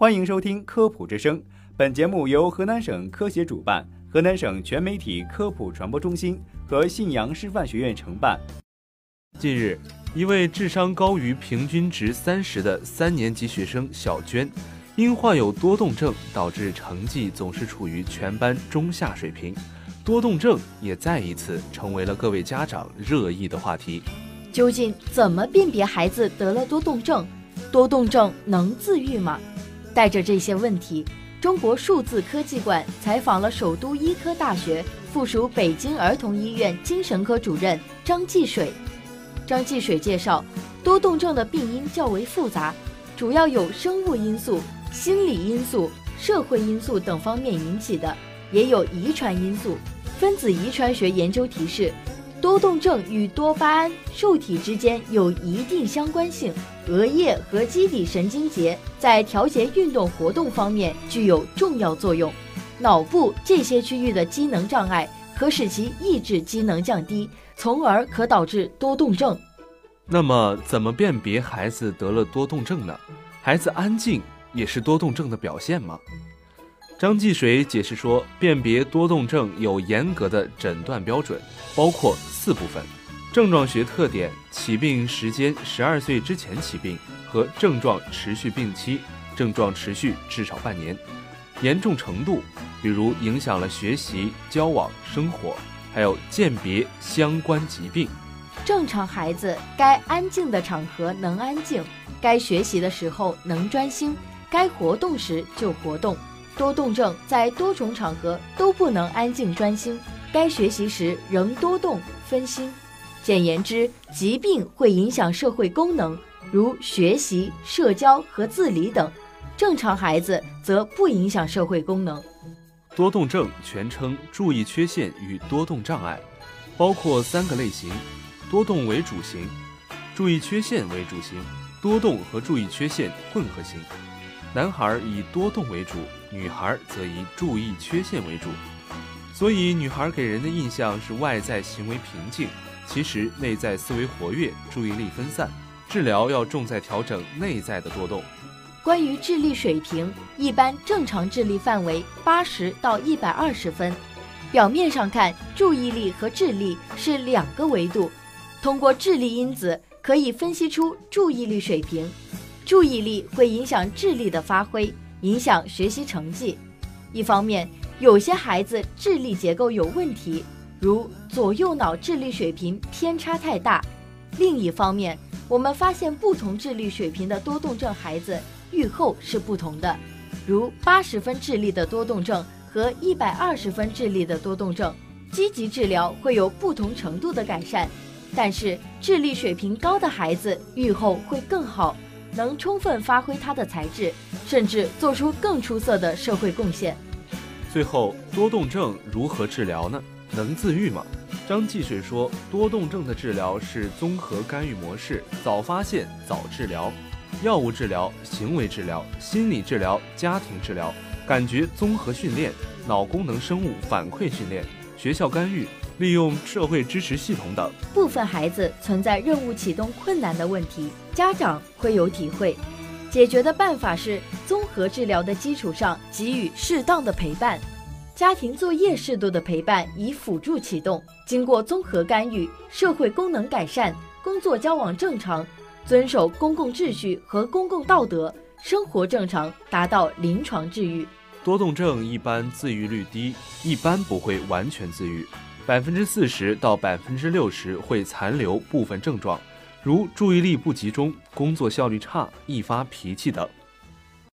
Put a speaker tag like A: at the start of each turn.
A: 欢迎收听《科普之声》，本节目由河南省科协主办，河南省全媒体科普传播中心和信阳师范学院承办。
B: 近日，一位智商高于平均值三十的三年级学生小娟，因患有多动症，导致成绩总是处于全班中下水平。多动症也再一次成为了各位家长热议的话题。
C: 究竟怎么辨别孩子得了多动症？多动症能自愈吗？带着这些问题，中国数字科技馆采访了首都医科大学附属北京儿童医院精神科主任张继水。张继水介绍，多动症的病因较为复杂，主要有生物因素、心理因素、社会因素等方面引起的，也有遗传因素。分子遗传学研究提示，多动症与多巴胺受体之间有一定相关性。额叶和基底神经节在调节运动活动方面具有重要作用。脑部这些区域的机能障碍可使其抑制机能降低，从而可导致多动症。
B: 那么，怎么辨别孩子得了多动症呢？孩子安静也是多动症的表现吗？张继水解释说，辨别多动症有严格的诊断标准，包括四部分：症状学特点、起病时间（十二岁之前起病）和症状持续病期，症状持续至少半年，严重程度，比如影响了学习、交往、生活，还有鉴别相关疾病。
C: 正常孩子该安静的场合能安静，该学习的时候能专心，该活动时就活动。多动症在多种场合都不能安静专心，该学习时仍多动分心。简言之，疾病会影响社会功能，如学习、社交和自理等；正常孩子则不影响社会功能。
B: 多动症全称注意缺陷与多动障碍，包括三个类型：多动为主型、注意缺陷为主型、多动和注意缺陷混合型。男孩以多动为主，女孩则以注意缺陷为主，所以女孩给人的印象是外在行为平静，其实内在思维活跃，注意力分散。治疗要重在调整内在的多动。
C: 关于智力水平，一般正常智力范围八十到一百二十分。表面上看，注意力和智力是两个维度，通过智力因子可以分析出注意力水平。注意力会影响智力的发挥，影响学习成绩。一方面，有些孩子智力结构有问题，如左右脑智力水平偏差太大；另一方面，我们发现不同智力水平的多动症孩子预后是不同的，如八十分智力的多动症和一百二十分智力的多动症，积极治疗会有不同程度的改善，但是智力水平高的孩子预后会更好。能充分发挥他的才智，甚至做出更出色的社会贡献。
B: 最后，多动症如何治疗呢？能自愈吗？张继水说，多动症的治疗是综合干预模式，早发现早治疗，药物治疗、行为治疗、心理治疗、家庭治疗、感觉综合训练、脑功能生物反馈训练、学校干预。利用社会支持系统等，
C: 部分孩子存在任务启动困难的问题，家长会有体会。解决的办法是综合治疗的基础上给予适当的陪伴，家庭作业适度的陪伴以辅助启动。经过综合干预，社会功能改善，工作交往正常，遵守公共秩序和公共道德，生活正常，达到临床治愈。
B: 多动症一般自愈率低，一般不会完全自愈。百分之四十到百分之六十会残留部分症状，如注意力不集中、工作效率差、易发脾气等。